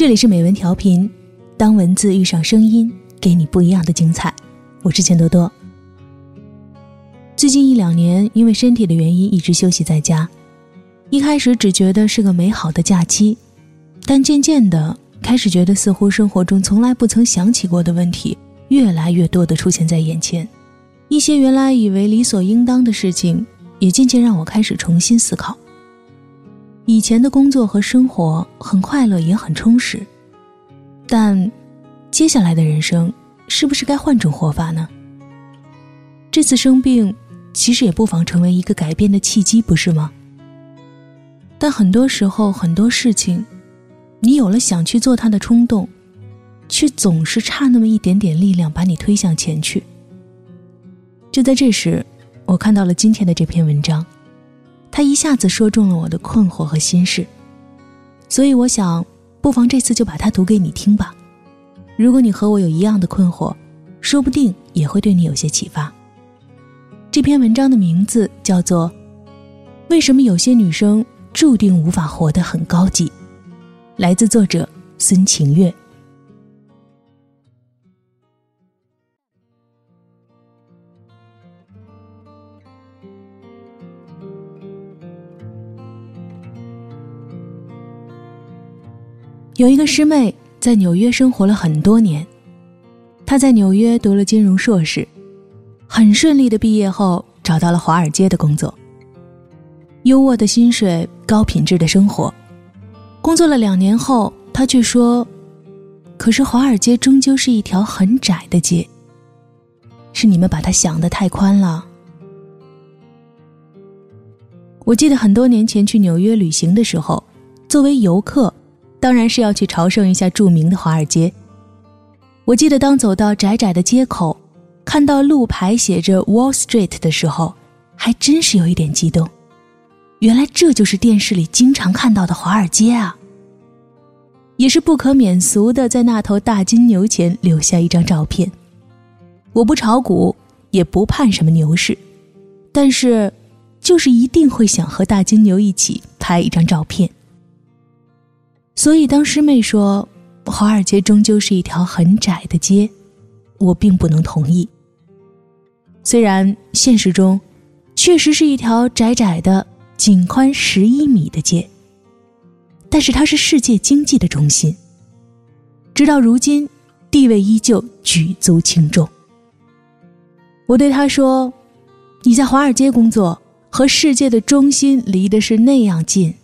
这里是美文调频，当文字遇上声音，给你不一样的精彩。我是钱多多。最近一两年，因为身体的原因，一直休息在家。一开始只觉得是个美好的假期，但渐渐的开始觉得，似乎生活中从来不曾想起过的问题，越来越多的出现在眼前。一些原来以为理所应当的事情，也渐渐让我开始重新思考。以前的工作和生活很快乐，也很充实，但接下来的人生是不是该换种活法呢？这次生病，其实也不妨成为一个改变的契机，不是吗？但很多时候，很多事情，你有了想去做它的冲动，却总是差那么一点点力量把你推向前去。就在这时，我看到了今天的这篇文章，他一下子说中了我的困惑和心事，所以我想，不妨这次就把它读给你听吧。如果你和我有一样的困惑，说不定也会对你有些启发。这篇文章的名字叫做《为什么有些女生注定无法活得很高级》，来自作者孙晴月。有一个师妹在纽约生活了很多年，她在纽约读了金融硕士，很顺利的毕业后找到了华尔街的工作。优渥的薪水，高品质的生活。工作了两年后，她却说：“可是华尔街终究是一条很窄的街，是你们把它想得太宽了。”我记得很多年前去纽约旅行的时候，作为游客。当然是要去朝圣一下著名的华尔街。我记得当走到窄窄的街口，看到路牌写着 Wall Street 的时候，还真是有一点激动。原来这就是电视里经常看到的华尔街啊！也是不可免俗的，在那头大金牛前留下一张照片。我不炒股，也不盼什么牛市，但是，就是一定会想和大金牛一起拍一张照片。所以，当师妹说华尔街终究是一条很窄的街，我并不能同意。虽然现实中确实是一条窄窄的、仅宽十一米的街，但是它是世界经济的中心，直到如今地位依旧举足轻重。我对他说：“你在华尔街工作，和世界的中心离的是那样近。”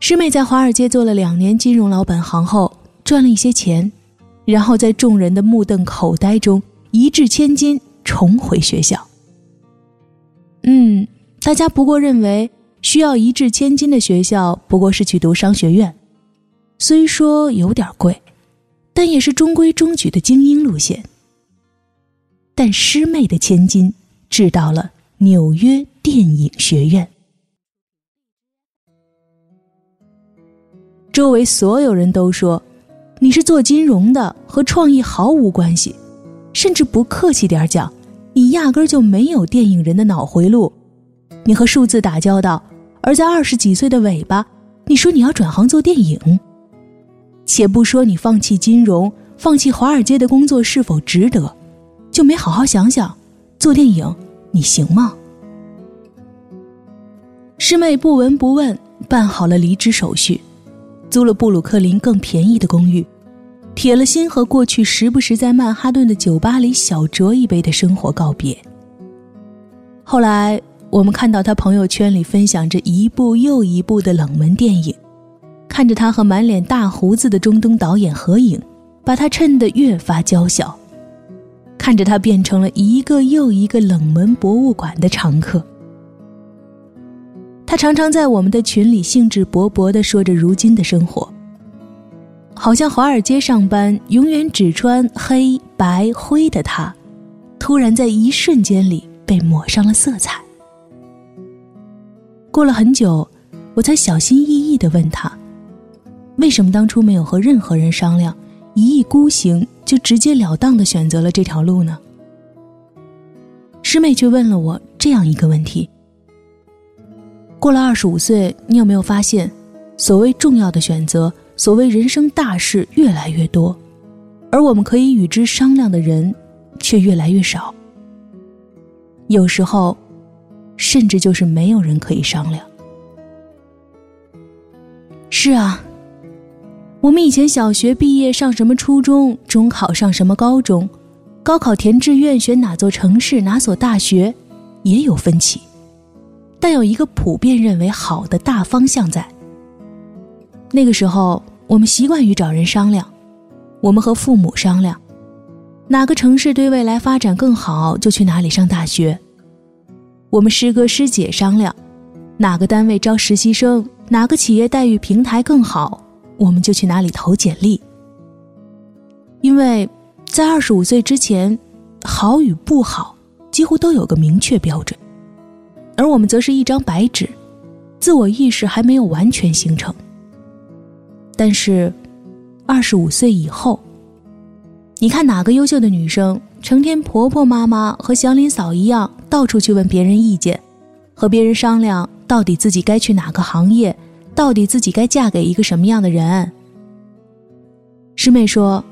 师妹在华尔街做了两年金融老本行后，赚了一些钱，然后在众人的目瞪口呆中一掷千金重回学校。嗯，大家不过认为需要一掷千金的学校不过是去读商学院，虽说有点贵，但也是中规中矩的精英路线。但师妹的千金掷到了纽约电影学院。周围所有人都说，你是做金融的，和创意毫无关系，甚至不客气点讲，你压根就没有电影人的脑回路。你和数字打交道，而在二十几岁的尾巴，你说你要转行做电影。且不说你放弃金融、放弃华尔街的工作是否值得，就没好好想想，做电影你行吗？师妹不闻不问办好了离职手续。租了布鲁克林更便宜的公寓，铁了心和过去时不时在曼哈顿的酒吧里小酌一杯的生活告别。后来，我们看到他朋友圈里分享着一部又一部的冷门电影，看着他和满脸大胡子的中东导演合影，把他衬得越发娇小，看着他变成了一个又一个冷门博物馆的常客。他常常在我们的群里兴致勃勃地说着如今的生活，好像华尔街上班永远只穿黑白灰的他，突然在一瞬间里被抹上了色彩。过了很久，我才小心翼翼地问他：“为什么当初没有和任何人商量，一意孤行就直截了当地选择了这条路呢？”师妹却问了我这样一个问题。过了二十五岁，你有没有发现，所谓重要的选择，所谓人生大事越来越多，而我们可以与之商量的人却越来越少。有时候，甚至就是没有人可以商量。是啊，我们以前小学毕业上什么初中，中考上什么高中，高考填志愿选哪座城市哪所大学，也有分歧，但有一个普遍认为好的大方向在。那个时候，我们习惯于找人商量，我们和父母商量，哪个城市对未来发展更好，就去哪里上大学。我们师哥师姐商量，哪个单位招实习生。哪个企业待遇平台更好，我们就去哪里投简历。因为在二十五岁之前，好与不好几乎都有个明确标准，而我们则是一张白纸，自我意识还没有完全形成。但是，二十五岁以后，你看哪个优秀的女生成天婆婆妈妈和祥林嫂一样，到处去问别人意见，和别人商量。到底自己该去哪个行业？到底自己该嫁给一个什么样的人？师妹说，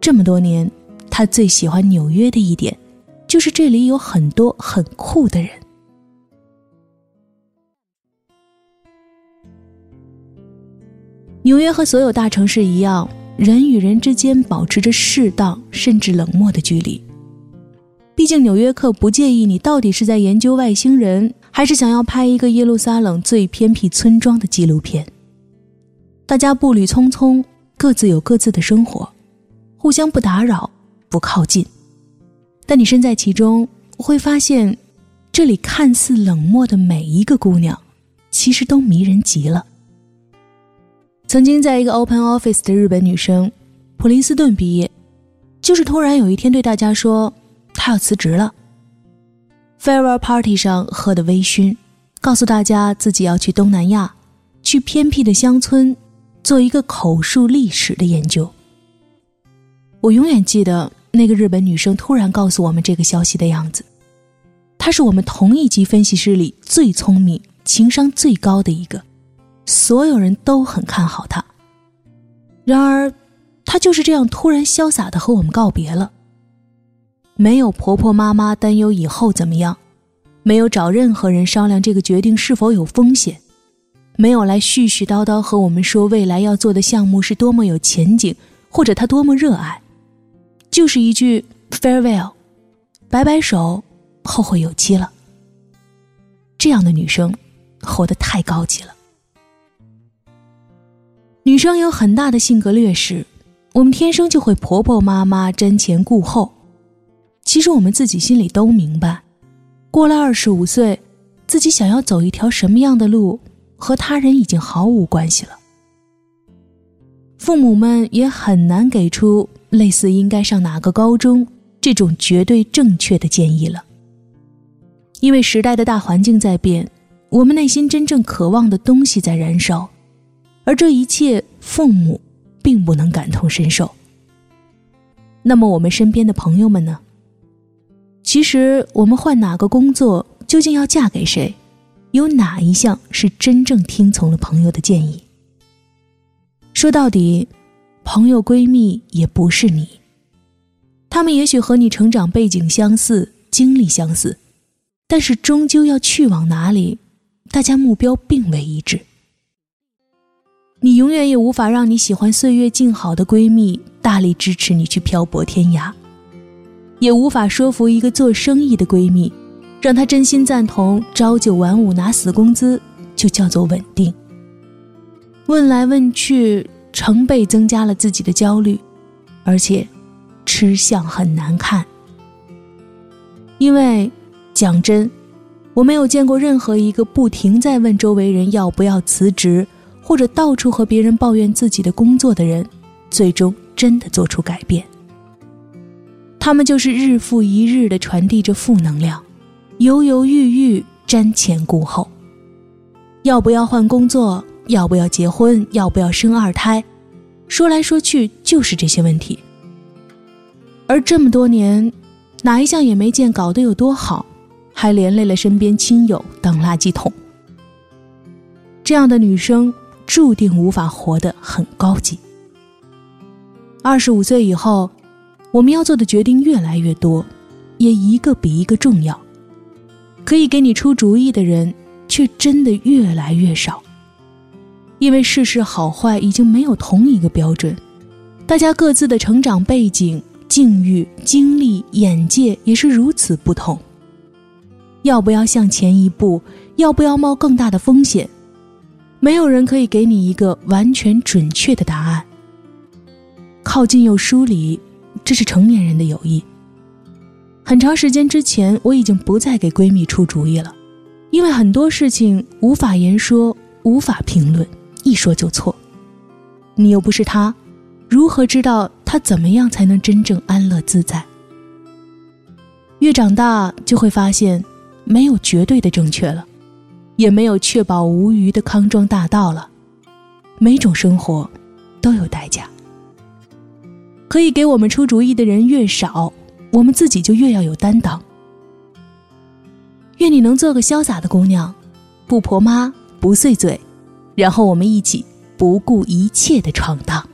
这么多年，她最喜欢纽约的一点，就是这里有很多很酷的人。纽约和所有大城市一样，人与人之间保持着适当甚至冷漠的距离。毕竟，纽约客不介意你到底是在研究外星人。还是想要拍一个耶路撒冷最偏僻村庄的纪录片。大家步履匆匆，各自有各自的生活，互相不打扰，不靠近。但你身在其中，会发现，这里看似冷漠的每一个姑娘，其实都迷人极了。曾经在一个 open office 的日本女生，普林斯顿毕业，就是突然有一天对大家说，她要辞职了。farewell party 上喝的微醺，告诉大家自己要去东南亚，去偏僻的乡村，做一个口述历史的研究。我永远记得那个日本女生突然告诉我们这个消息的样子。她是我们同一级分析师里最聪明、情商最高的一个，所有人都很看好她。然而，她就是这样突然潇洒的和我们告别了。没有婆婆妈妈担忧以后怎么样，没有找任何人商量这个决定是否有风险，没有来絮絮叨叨和我们说未来要做的项目是多么有前景，或者他多么热爱，就是一句 farewell，摆摆手，后会有期了。这样的女生，活得太高级了。女生有很大的性格劣势，我们天生就会婆婆妈妈瞻前顾后。其实我们自己心里都明白，过了二十五岁，自己想要走一条什么样的路，和他人已经毫无关系了。父母们也很难给出类似应该上哪个高中这种绝对正确的建议了。因为时代的大环境在变，我们内心真正渴望的东西在燃烧，而这一切父母并不能感同身受。那么我们身边的朋友们呢？其实，我们换哪个工作，究竟要嫁给谁，有哪一项是真正听从了朋友的建议？说到底，朋友闺蜜也不是你，他们也许和你成长背景相似，经历相似，但是终究要去往哪里，大家目标并未一致。你永远也无法让你喜欢岁月静好的闺蜜大力支持你去漂泊天涯。也无法说服一个做生意的闺蜜，让她真心赞同朝九晚五拿死工资就叫做稳定。问来问去，成倍增加了自己的焦虑，而且吃相很难看。因为讲真，我没有见过任何一个不停在问周围人要不要辞职，或者到处和别人抱怨自己的工作的人，最终真的做出改变。他们就是日复一日的传递着负能量，犹犹豫豫，瞻前顾后。要不要换工作？要不要结婚？要不要生二胎？说来说去就是这些问题。而这么多年，哪一项也没见搞得有多好，还连累了身边亲友当垃圾桶。这样的女生注定无法活得很高级。二十五岁以后，我们要做的决定越来越多，也一个比一个重要。可以给你出主意的人，却真的越来越少。因为世事好坏已经没有同一个标准，大家各自的成长背景、境遇、经历、眼界也是如此不同。要不要向前一步？要不要冒更大的风险？没有人可以给你一个完全准确的答案。靠近又疏离，这是成年人的友谊。很长时间之前，我已经不再给闺蜜出主意了，因为很多事情无法言说，无法评论。一说就错，你又不是他，如何知道他怎么样才能真正安乐自在？越长大就会发现，没有绝对的正确了，也没有确保无虞的康庄大道了。每种生活都有代价。可以给我们出主意的人越少，我们自己就越要有担当。愿你能做个潇洒的姑娘，不婆妈，不碎嘴。然后我们一起不顾一切的闯荡。